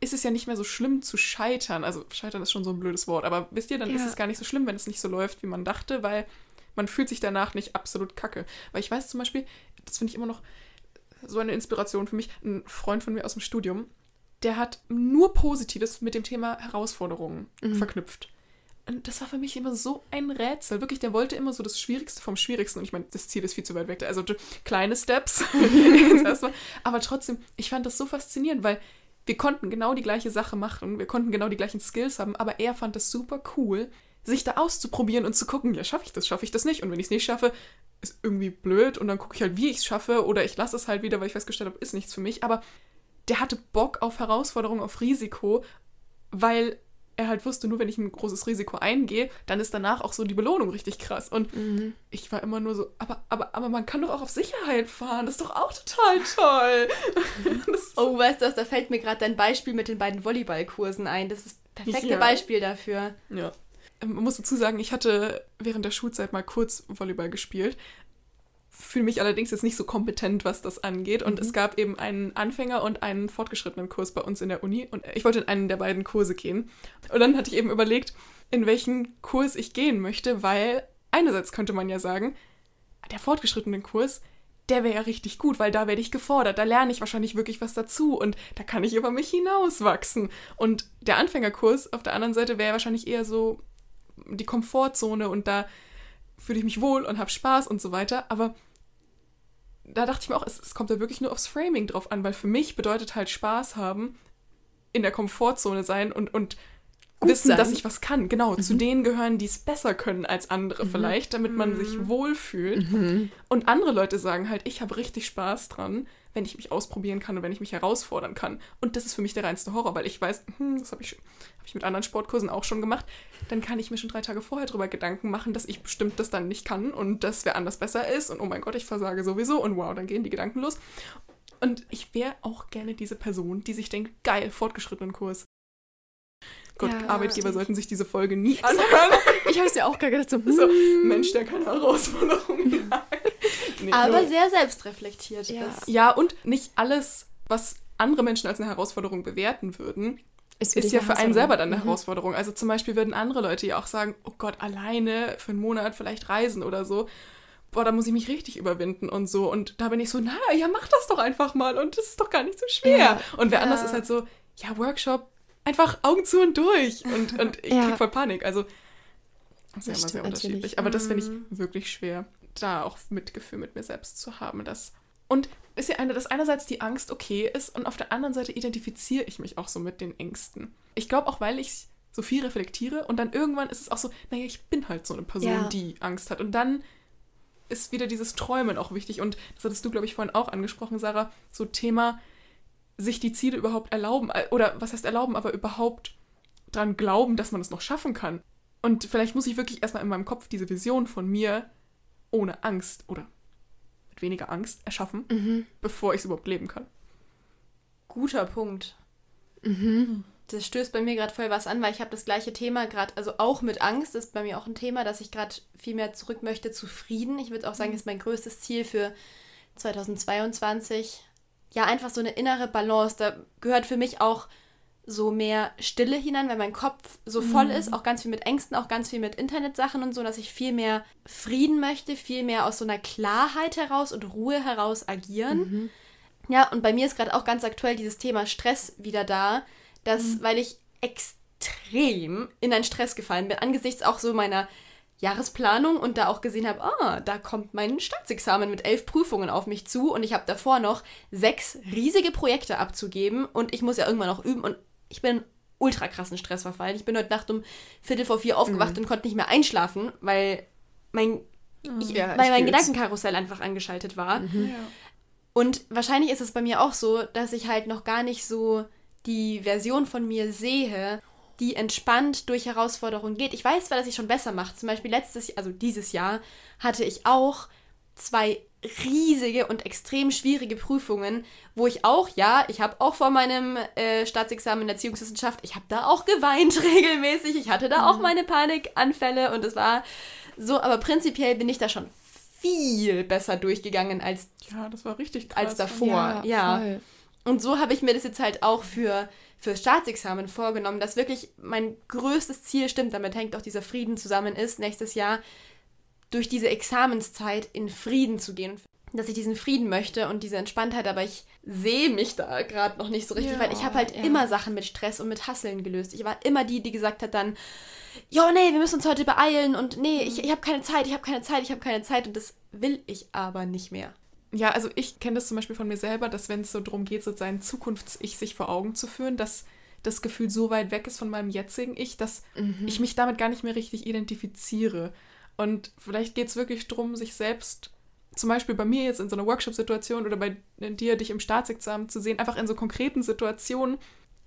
ist es ja nicht mehr so schlimm zu scheitern. Also scheitern ist schon so ein blödes Wort, aber wisst ihr, dann ja. ist es gar nicht so schlimm, wenn es nicht so läuft, wie man dachte, weil man fühlt sich danach nicht absolut kacke. Weil ich weiß zum Beispiel, das finde ich immer noch so eine Inspiration für mich, ein Freund von mir aus dem Studium, der hat nur Positives mit dem Thema Herausforderungen Mhm. verknüpft. Und das war für mich immer so ein Rätsel. Wirklich, der wollte immer so das Schwierigste vom Schwierigsten. Und ich meine, das Ziel ist viel zu weit weg. Also kleine Steps. Aber trotzdem, ich fand das so faszinierend, weil wir konnten genau die gleiche Sache machen. Wir konnten genau die gleichen Skills haben. Aber er fand das super cool, sich da auszuprobieren und zu gucken, ja, schaffe ich das, schaffe ich das nicht. Und wenn ich es nicht schaffe, ist irgendwie blöd. Und dann gucke ich halt, wie ich es schaffe. Oder ich lasse es halt wieder, weil ich festgestellt habe, ist nichts für mich. Aber der hatte Bock auf Herausforderung, auf Risiko, weil er halt wusste, nur wenn ich ein großes Risiko eingehe, dann ist danach auch so die Belohnung richtig krass. Und Mhm. ich war immer nur so, aber, aber, aber man kann doch auch auf Sicherheit fahren, das ist doch auch total toll. das, Oh, weißt du was, da fällt mir gerade dein Beispiel mit den beiden Volleyballkursen ein. Das ist das perfekte Ja. Beispiel dafür. ja. Ähm, Man muss dazu sagen, ich hatte während der Schulzeit mal kurz Volleyball gespielt. Fühle mich allerdings jetzt nicht so kompetent, was das angeht. Und es gab eben einen Anfänger- und einen fortgeschrittenen Kurs bei uns in der Uni. Und ich wollte in einen der beiden Kurse gehen. Und dann hatte ich eben überlegt, in welchen Kurs ich gehen möchte, weil einerseits könnte man ja sagen, der fortgeschrittene Kurs, der wäre ja richtig gut, weil da werde ich gefordert, da lerne ich wahrscheinlich wirklich was dazu und da kann ich über mich hinauswachsen. Und der Anfängerkurs auf der anderen Seite wäre wahrscheinlich eher so die Komfortzone und da fühle ich mich wohl und habe Spaß und so weiter. Aber da dachte ich mir auch, es, es kommt da wirklich nur aufs Framing drauf an, weil für mich bedeutet halt Spaß haben, in der Komfortzone sein und, und Gut wissen, sein. dass ich was kann. Genau, zu denen gehören, die es besser können als andere vielleicht, damit man sich wohlfühlt. Mhm. Und andere Leute sagen halt, ich habe richtig Spaß dran, wenn ich mich ausprobieren kann und wenn ich mich herausfordern kann. Und das ist für mich der reinste Horror, weil ich weiß, hm, das habe ich, hab ich mit anderen Sportkursen auch schon gemacht. Dann kann ich mir schon drei Tage vorher drüber Gedanken machen, dass ich bestimmt das dann nicht kann und dass wer anders besser ist und oh mein Gott, ich versage sowieso und wow, dann gehen die Gedanken los. Und ich wäre auch gerne diese Person, die sich denkt, geil, fortgeschrittenen Kurs. Gott, Ja, Arbeitgeber sollten sich diese Folge nie anhören. Ich habe es ja auch gerade gedacht, so, So, hm. Mensch, der keine Herausforderungen hat. Nee, Aber nur- sehr selbstreflektiert Ja. ist. ja, und nicht alles, was andere Menschen als eine Herausforderung bewerten würden, für ist dich ja für einen selber dann eine Mhm. Herausforderung. Also zum Beispiel würden andere Leute ja auch sagen, oh Gott, alleine für einen Monat vielleicht reisen oder so. Boah, da muss ich mich richtig überwinden und so. Und da bin ich so, na ja, mach das doch einfach mal und das ist doch gar nicht so schwer. Ja. Und wer Ja. anders ist halt so, ja, Workshop, einfach Augen zu und durch. Und, und ich Ja. krieg voll Panik. Also, das ist ja immer sehr unterschiedlich. natürlich. Aber das finde ich Mhm. wirklich schwer, da auch Mitgefühl mit mir selbst zu haben. Das und ist ja eine, dass einerseits die Angst okay ist und auf der anderen Seite identifiziere ich mich auch so mit den Ängsten. Ich glaube auch, weil ich so viel reflektiere und dann irgendwann ist es auch so, naja, ich bin halt so eine Person, Ja. die Angst hat. Und dann ist wieder dieses Träumen auch wichtig. Und das hattest du, glaube ich, vorhin auch angesprochen, Sarah, so Thema, sich die Ziele überhaupt erlauben. äh, Oder was heißt erlauben, aber überhaupt dran glauben, dass man es noch schaffen kann. Und vielleicht muss ich wirklich erstmal in meinem Kopf diese Vision von mir ohne Angst oder mit weniger Angst erschaffen, Mhm. bevor ich es überhaupt leben kann. Guter Punkt. Mhm. Das stößt bei mir gerade voll was an, weil ich habe das gleiche Thema gerade, also auch mit Angst ist bei mir auch ein Thema, dass ich gerade viel mehr zurück möchte zu Frieden. Ich würde auch sagen, ist mein größtes Ziel für 2022. Ja, einfach so eine innere Balance. Da gehört für mich auch so mehr Stille hinein, weil mein Kopf so voll ist, auch ganz viel mit Ängsten, auch ganz viel mit Internetsachen und so, dass ich viel mehr Frieden möchte, viel mehr aus so einer Klarheit heraus und Ruhe heraus agieren. Mhm. Ja, und bei mir ist gerade auch ganz aktuell dieses Thema Stress wieder da, dass, weil ich extrem in einen Stress gefallen bin, angesichts auch so meiner Jahresplanung und da auch gesehen habe, ah, da kommt mein Staatsexamen mit elf Prüfungen auf mich zu und ich habe davor noch sechs riesige Projekte abzugeben und ich muss ja irgendwann noch üben und ich bin in ultra krassen Stress verfallen. Ich bin heute Nacht um Viertel vor vier aufgewacht und konnte nicht mehr einschlafen, weil mein, ich, Ja, weil ich mein. Gedankenkarussell einfach angeschaltet war. Ja. Und wahrscheinlich ist es bei mir auch so, dass ich halt noch gar nicht so die Version von mir sehe, die entspannt durch Herausforderungen geht. Ich weiß zwar, dass ich schon besser mache. Zum Beispiel letztes, also dieses Jahr, hatte ich auch zwei riesige und extrem schwierige Prüfungen, wo ich auch, ja, ich habe auch vor meinem äh, Staatsexamen in Erziehungswissenschaft, ich habe da auch geweint regelmäßig, ich hatte da auch meine Panikanfälle und es war so, aber prinzipiell bin ich da schon viel besser durchgegangen als ja, das war richtig krass. als davor. ja. voll. Und so habe ich mir das jetzt halt auch für für Staatsexamen vorgenommen, dass wirklich mein größtes Ziel stimmt, damit hängt auch dieser Frieden zusammen ist, nächstes Jahr durch diese Examenszeit in Frieden zu gehen. Dass ich diesen Frieden möchte und diese Entspanntheit, aber ich sehe mich da gerade noch nicht so richtig, Ja, weil ich habe halt ja. immer Sachen mit Stress und mit Hasseln gelöst. Ich war immer die, die gesagt hat dann, jo, nee, wir müssen uns heute beeilen und nee, ich, ich habe keine Zeit, ich habe keine Zeit, ich habe keine Zeit und das will ich aber nicht mehr. Ja, also ich kenne das zum Beispiel von mir selber, dass wenn es so darum geht, so sein Zukunfts-Ich sich vor Augen zu führen, dass das Gefühl so weit weg ist von meinem jetzigen Ich, dass ich mich damit gar nicht mehr richtig identifiziere. Und vielleicht geht es wirklich darum, sich selbst, zum Beispiel bei mir jetzt in so einer Workshop-Situation oder bei dir, dich im Staatsexamen zu sehen, einfach in so konkreten Situationen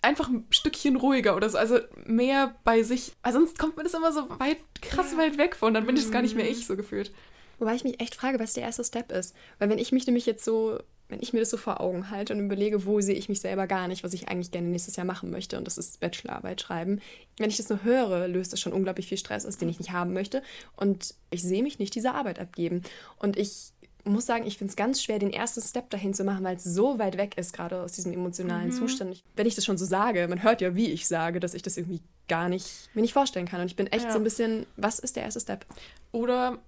einfach ein Stückchen ruhiger oder so, also mehr bei sich. Weil sonst kommt mir das immer so weit, krass weit weg von, dann bin ich es gar nicht mehr ich so gefühlt. Wobei ich mich echt frage, was der erste Step ist. Weil wenn ich mich nämlich jetzt so, wenn ich mir das so vor Augen halte und überlege, wo sehe ich mich selber gar nicht, was ich eigentlich gerne nächstes Jahr machen möchte, und das ist Bachelorarbeit schreiben, wenn ich das nur höre, löst das schon unglaublich viel Stress aus, den ich nicht haben möchte. Und ich sehe mich nicht diese Arbeit abgeben. Und ich muss sagen, ich finde es ganz schwer, den ersten Step dahin zu machen, weil es so weit weg ist, gerade aus diesem emotionalen Zustand. Ich, wenn ich das schon so sage, man hört ja, wie ich sage, dass ich das irgendwie gar nicht, mir nicht vorstellen kann. Und ich bin echt Ja. so ein bisschen, was ist der erste Step? Oder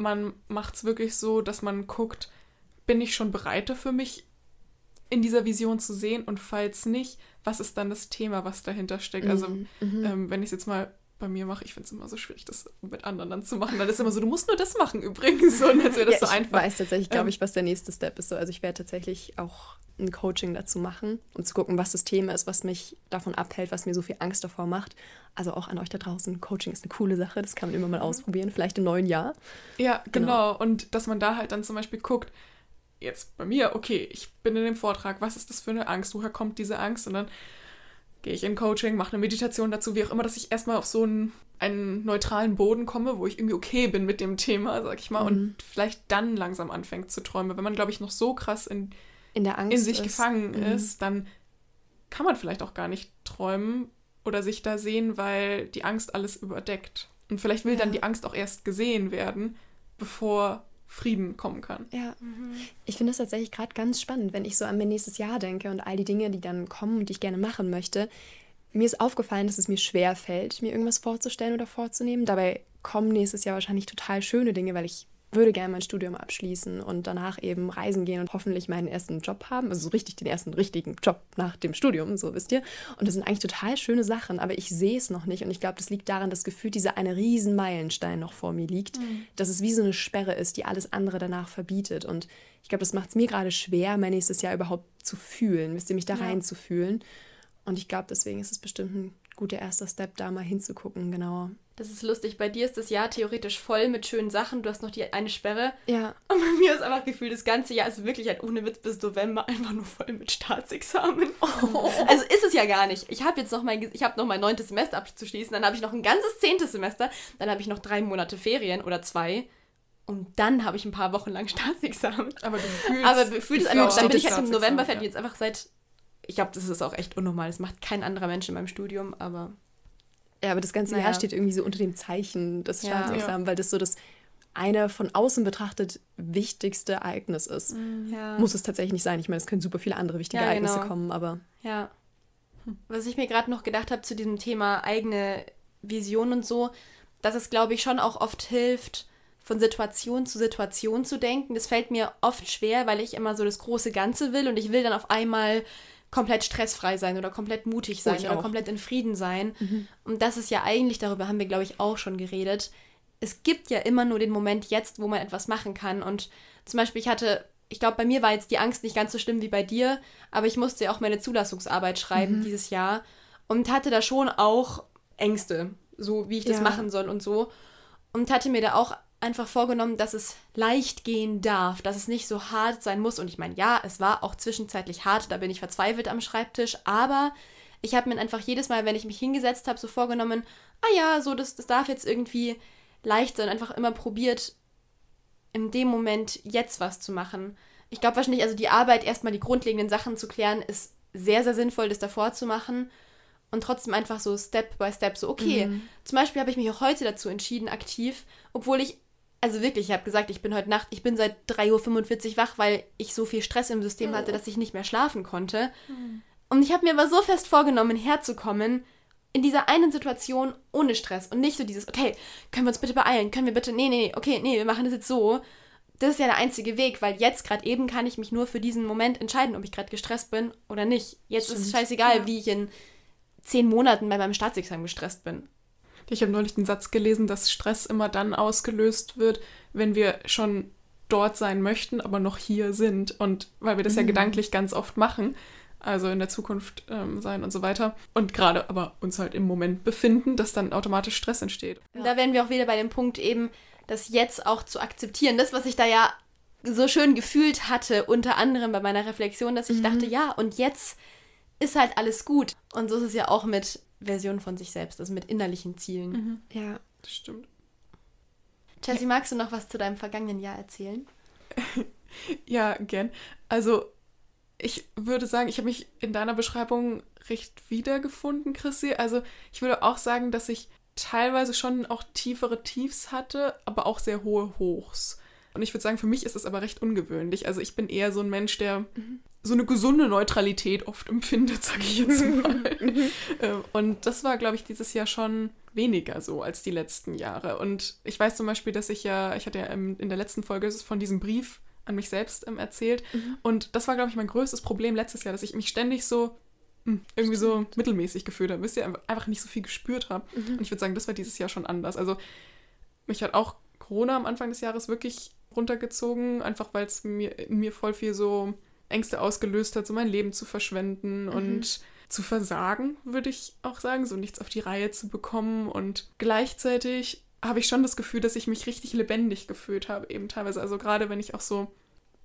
man macht es wirklich so, dass man guckt, bin ich schon bereit dafür, mich in dieser Vision zu sehen? Und falls nicht, was ist dann das Thema, was dahinter steckt? Also, Mhm. ähm, wenn ich es jetzt mal bei mir mache, ich finde es immer so schwierig, das mit anderen dann zu machen. Dann ist immer so, du musst nur das machen übrigens. So, und als wäre das ja, so ich einfach. weiß tatsächlich, glaube Ähm, ich, was der nächste Step ist. So, also ich werde tatsächlich auch ein Coaching dazu machen, um zu gucken, was das Thema ist, was mich davon abhält, was mir so viel Angst davor macht. Also auch an euch da draußen, Coaching ist eine coole Sache, das kann man immer mal ausprobieren, vielleicht im neuen Jahr. Ja, Genau. genau. Und dass man da halt dann zum Beispiel guckt, jetzt bei mir, okay, ich bin in dem Vortrag, was ist das für eine Angst? Woher kommt diese Angst? Und dann gehe ich in Coaching, mache eine Meditation dazu, wie auch immer, dass ich erstmal auf so einen, einen neutralen Boden komme, wo ich irgendwie okay bin mit dem Thema, sag ich mal, Mhm. und vielleicht dann langsam anfängt zu träumen. Wenn man, glaube ich, noch so krass in, In der Angst in sich ist, gefangen Mhm. ist, dann kann man vielleicht auch gar nicht träumen oder sich da sehen, weil die Angst alles überdeckt. Und vielleicht will dann Ja. die Angst auch erst gesehen werden, bevor Frieden kommen kann. Ja, ich finde das tatsächlich gerade ganz spannend, wenn ich so an mein nächstes Jahr denke und all die Dinge, die dann kommen und die ich gerne machen möchte. Mir ist aufgefallen, dass es mir schwer fällt, mir irgendwas vorzustellen oder vorzunehmen. Dabei kommen nächstes Jahr wahrscheinlich total schöne Dinge, weil ich würde gerne mein Studium abschließen und danach eben reisen gehen und hoffentlich meinen ersten Job haben. Also so richtig den ersten richtigen Job nach dem Studium, so wisst ihr. Und das sind eigentlich total schöne Sachen, aber ich sehe es noch nicht. Und ich glaube, das liegt daran, dass gefühlt dieser eine riesen Meilenstein noch vor mir liegt. Dass es wie so eine Sperre ist, die alles andere danach verbietet. Und ich glaube, das macht es mir gerade schwer, mein nächstes Jahr überhaupt zu fühlen, wisst ihr, mich da Ja. reinzufühlen. Und ich glaube, deswegen ist es bestimmt ein guter erster Step, da mal hinzugucken, genauer. Das ist lustig. Bei dir ist das Jahr theoretisch voll mit schönen Sachen. Du hast noch die eine Sperre. Ja, Und bei mir ist einfach gefühlt, das ganze Jahr ist wirklich halt ohne Witz bis November einfach nur voll mit Staatsexamen. Also ist es ja gar nicht. Ich habe jetzt noch mein, ich habe noch mein neuntes Semester abzuschließen, dann habe ich noch ein ganzes zehntes Semester, dann habe ich noch drei Monate Ferien oder zwei. Und dann habe ich ein paar Wochen lang Staatsexamen. Aber du fühlst Aber gefühlt ist einfach, dann bin ich halt im November fertig. Jetzt einfach seit, ich glaube, das ist auch echt unnormal. Das macht kein anderer Mensch in meinem Studium, aber Ja, aber das ganze Naja. Jahr steht irgendwie so unter dem Zeichen des Ja. Staatsexamens, weil das so das eine von außen betrachtet wichtigste Ereignis ist. ja. Muss es tatsächlich nicht sein. Ich meine, es können super viele andere wichtige Ja, Ereignisse genau. kommen, aber Ja. Was ich mir gerade noch gedacht habe zu diesem Thema eigene Vision und so, dass es, glaube ich, schon auch oft hilft, von Situation zu Situation zu denken. Das fällt mir oft schwer, weil ich immer so das große Ganze will und ich will dann auf einmal komplett stressfrei sein oder komplett mutig sein ich oder auch. komplett in Frieden sein. Und das ist ja eigentlich, darüber haben wir, glaube ich, auch schon geredet. Es gibt ja immer nur den Moment jetzt, wo man etwas machen kann. Und zum Beispiel, ich hatte, ich glaube, bei mir war jetzt die Angst nicht ganz so schlimm wie bei dir, aber ich musste ja auch meine Zulassungsarbeit schreiben dieses Jahr und hatte da schon auch Ängste, so wie ich das Ja. machen soll und so. Und hatte mir da auch einfach vorgenommen, dass es leicht gehen darf, dass es nicht so hart sein muss. Und ich meine, ja, es war auch zwischenzeitlich hart, da bin ich verzweifelt am Schreibtisch, aber ich habe mir einfach jedes Mal, wenn ich mich hingesetzt habe, so vorgenommen, ah ja, so das, das darf jetzt irgendwie leicht sein, einfach immer probiert, in dem Moment jetzt was zu machen. Ich glaube wahrscheinlich, also die Arbeit, erstmal die grundlegenden Sachen zu klären, ist sehr, sehr sinnvoll, das davor zu machen. Und trotzdem einfach so Step by Step, so, okay, zum Beispiel habe ich mich auch heute dazu entschieden, aktiv, obwohl ich, also wirklich, ich habe gesagt, ich bin heute Nacht, ich bin seit 3.45 Uhr wach, weil ich so viel Stress im System hatte, dass ich nicht mehr schlafen konnte. Und ich habe mir aber so fest vorgenommen, herzukommen in dieser einen Situation ohne Stress und nicht so dieses, okay, können wir uns bitte beeilen, können wir bitte, nee, nee, nee, okay, nee, wir machen das jetzt so. Das ist ja der einzige Weg, weil jetzt gerade eben kann ich mich nur für diesen Moment entscheiden, ob ich gerade gestresst bin oder nicht. Jetzt Stimmt. ist es scheißegal, ja. wie ich in zehn Monaten bei meinem Staatsexamen gestresst bin. Ich habe neulich den Satz gelesen, dass Stress immer dann ausgelöst wird, wenn wir schon dort sein möchten, aber noch hier sind. Und weil wir das mhm. ja gedanklich ganz oft machen, also in der Zukunft ähm, sein und so weiter. Und gerade aber uns halt im Moment befinden, dass dann automatisch Stress entsteht. Ja. Da wären wir auch wieder bei dem Punkt eben, das jetzt auch zu akzeptieren. Das, was ich da ja so schön gefühlt hatte, unter anderem bei meiner Reflexion, dass ich mhm. dachte, ja, und jetzt ist halt alles gut. Und so ist es ja auch mit Versionen von sich selbst, also mit innerlichen Zielen. Mhm. Ja, das stimmt. Chelsea, magst du noch was zu deinem vergangenen Jahr erzählen? ja, gern. Also, ich würde sagen, ich habe mich in deiner Beschreibung recht wiedergefunden, Chrissy. Also, ich würde auch sagen, dass ich teilweise schon auch tiefere Tiefs hatte, aber auch sehr hohe Hochs. Und ich würde sagen, für mich ist es aber recht ungewöhnlich. Also ich bin eher so ein Mensch, der mhm. so eine gesunde Neutralität oft empfindet, sage ich jetzt mal. Mhm. Ähm, und das war, glaube ich, dieses Jahr schon weniger so als die letzten Jahre. Und ich weiß zum Beispiel, dass ich ja, ich hatte ja in der letzten Folge von diesem Brief an mich selbst ähm, erzählt. Mhm. Und das war, glaube ich, mein größtes Problem letztes Jahr, dass ich mich ständig so hm, irgendwie so mittelmäßig gefühlt habe, wisst ihr, einfach nicht so viel gespürt habe. Mhm. Und ich würde sagen, das war dieses Jahr schon anders. Also mich hat auch Corona am Anfang des Jahres wirklich runtergezogen, einfach weil es mir, mir voll viel so Ängste ausgelöst hat, so mein Leben zu verschwenden mhm. und zu versagen, würde ich auch sagen, so nichts auf die Reihe zu bekommen. Und gleichzeitig habe ich schon das Gefühl, dass ich mich richtig lebendig gefühlt habe, eben teilweise. Also gerade wenn ich auch so,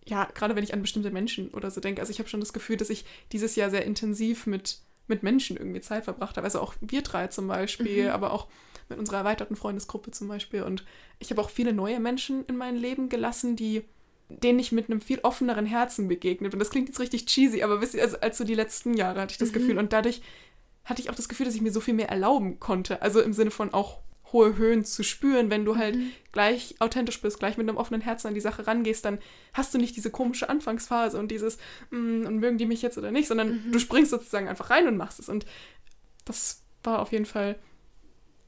ja, gerade wenn ich an bestimmte Menschen oder so denke. Also ich habe schon das Gefühl, dass ich dieses Jahr sehr intensiv mit, mit Menschen irgendwie Zeit verbracht habe. Also auch wir drei zum Beispiel, mhm. aber auch mit unserer erweiterten Freundesgruppe zum Beispiel. Und ich habe auch viele neue Menschen in mein Leben gelassen, die denen ich mit einem viel offeneren Herzen begegnet bin. Das klingt jetzt richtig cheesy, aber wisst ihr, also als so die letzten Jahre hatte ich das mhm. Gefühl und dadurch hatte ich auch das Gefühl, dass ich mir so viel mehr erlauben konnte. Also im Sinne von auch hohe Höhen zu spüren. Wenn du halt mhm. gleich authentisch bist, gleich mit einem offenen Herzen an die Sache rangehst, dann hast du nicht diese komische Anfangsphase und dieses, mm, und mögen die mich jetzt oder nicht, sondern mhm. du springst sozusagen einfach rein und machst es. Und das war auf jeden Fall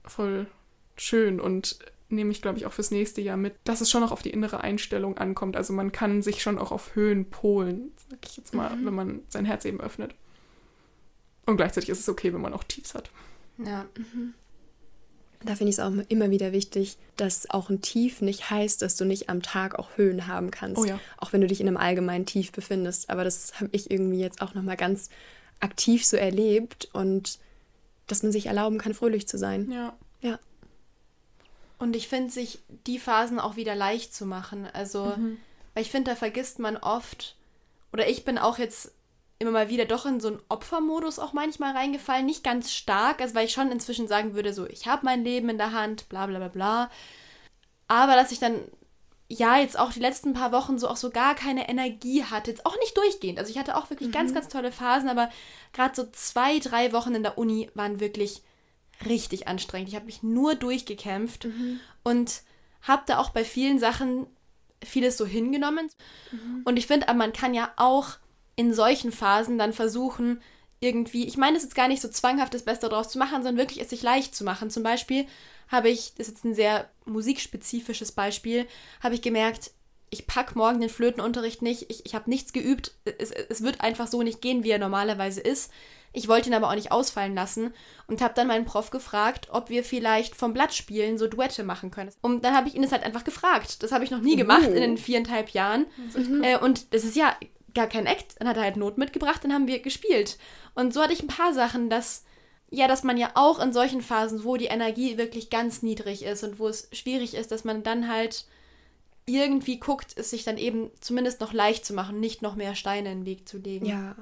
voll schön und nehme ich, glaube ich, auch fürs nächste Jahr mit, dass es schon auch auf die innere Einstellung ankommt. Also man kann sich schon auch auf Höhen polen, sag ich jetzt mal, mhm. wenn man sein Herz eben öffnet. Und gleichzeitig ist es okay, wenn man auch Tiefs hat. Ja. Mhm. Da finde ich es auch immer wieder wichtig, dass auch ein Tief nicht heißt, dass du nicht am Tag auch Höhen haben kannst. Oh ja. Auch wenn du dich in einem allgemeinen Tief befindest. Aber das habe ich irgendwie jetzt auch nochmal ganz aktiv so erlebt und dass man sich erlauben kann, fröhlich zu sein. Ja. Ja. Und ich finde, sich die Phasen auch wieder leicht zu machen. Also, mhm. weil ich finde, da vergisst man oft, oder ich bin auch jetzt immer mal wieder doch in so einen Opfermodus auch manchmal reingefallen. Nicht ganz stark, also weil ich schon inzwischen sagen würde, so, ich habe mein Leben in der Hand, bla bla bla bla. Aber dass ich dann, ja, jetzt auch die letzten paar Wochen so auch so gar keine Energie hatte. Jetzt auch nicht durchgehend. Also ich hatte auch wirklich mhm. ganz, ganz tolle Phasen, aber gerade so zwei, drei Wochen in der Uni waren wirklich richtig anstrengend. Ich habe mich nur durchgekämpft mhm. und habe da auch bei vielen Sachen vieles so hingenommen. Mhm. Und ich finde, aber man kann ja auch in solchen Phasen dann versuchen, irgendwie, ich meine es jetzt gar nicht so zwanghaft das Beste daraus zu machen, sondern wirklich es sich leicht zu machen. Zum Beispiel habe ich, das ist jetzt ein sehr musikspezifisches Beispiel, habe ich gemerkt, ich packe morgen den Flötenunterricht nicht, ich, ich habe nichts geübt, es, es wird einfach so nicht gehen, wie er normalerweise ist. Ich wollte ihn aber auch nicht ausfallen lassen und habe dann meinen Prof gefragt, ob wir vielleicht vom Blattspielen so Duette machen können. Und dann habe ich ihn das halt einfach gefragt. Das habe ich noch nie gemacht in den viereinhalb Jahren. Mhm. Äh, und das ist ja gar kein Act. Dann hat er halt Not mitgebracht, dann haben wir gespielt. Und so hatte ich ein paar Sachen, dass ja, dass man ja auch in solchen Phasen, wo die Energie wirklich ganz niedrig ist und wo es schwierig ist, dass man dann halt irgendwie guckt, es sich dann eben zumindest noch leicht zu machen, nicht noch mehr Steine in den Weg zu legen. Ja.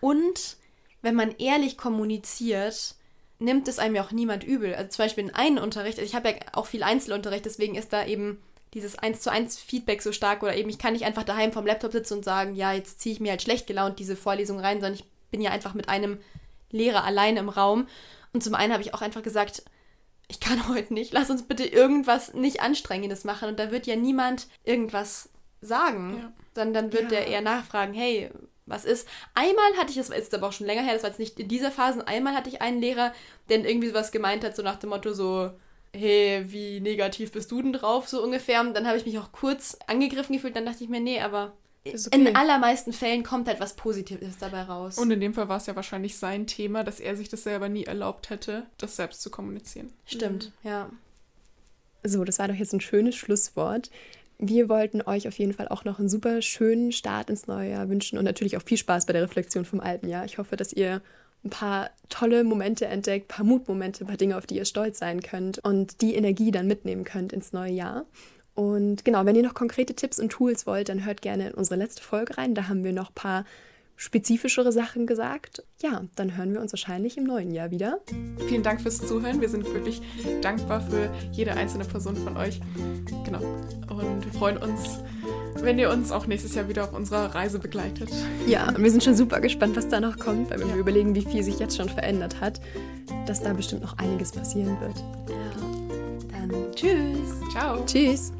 Und wenn man ehrlich kommuniziert, nimmt es einem ja auch niemand übel. Also zum Beispiel in einem Unterricht, also ich habe ja auch viel Einzelunterricht, deswegen ist da eben dieses 1 zu 1 Feedback so stark oder eben ich kann nicht einfach daheim vom Laptop sitzen und sagen, ja, jetzt ziehe ich mir halt schlecht gelaunt diese Vorlesung rein, sondern ich bin ja einfach mit einem Lehrer allein im Raum. Und zum einen habe ich auch einfach gesagt, ich kann heute nicht, lass uns bitte irgendwas nicht Anstrengendes machen. Und da wird ja niemand irgendwas sagen, ja. sondern dann wird ja. der eher nachfragen, hey, was ist. Einmal hatte ich, das jetzt aber auch schon länger her, das war jetzt nicht in dieser Phase, einmal hatte ich einen Lehrer, der irgendwie sowas gemeint hat, so nach dem Motto so, hey, wie negativ bist du denn drauf, so ungefähr. Und dann habe ich mich auch kurz angegriffen gefühlt, dann dachte ich mir, nee, aber okay. in allermeisten Fällen kommt halt was Positives dabei raus. Und in dem Fall war es ja wahrscheinlich sein Thema, dass er sich das selber nie erlaubt hätte, das selbst zu kommunizieren. Stimmt, mhm. ja. So, das war doch jetzt ein schönes Schlusswort. Wir wollten euch auf jeden Fall auch noch einen super schönen Start ins neue Jahr wünschen und natürlich auch viel Spaß bei der Reflexion vom alten Jahr. Ich hoffe, dass ihr ein paar tolle Momente entdeckt, paar Mutmomente, paar Dinge, auf die ihr stolz sein könnt und die Energie dann mitnehmen könnt ins neue Jahr. Und genau, wenn ihr noch konkrete Tipps und Tools wollt, dann hört gerne in unsere letzte Folge rein. Da haben wir noch ein paar spezifischere Sachen gesagt. Ja, dann hören wir uns wahrscheinlich im neuen Jahr wieder. Vielen Dank fürs Zuhören. Wir sind wirklich dankbar für jede einzelne Person von euch. Genau. Und wir freuen uns, wenn ihr uns auch nächstes Jahr wieder auf unserer Reise begleitet. Ja, und wir sind schon super gespannt, was da noch kommt, weil wir ja. überlegen, wie viel sich jetzt schon verändert hat, dass da bestimmt noch einiges passieren wird. Ja. Dann tschüss. Ciao. Tschüss.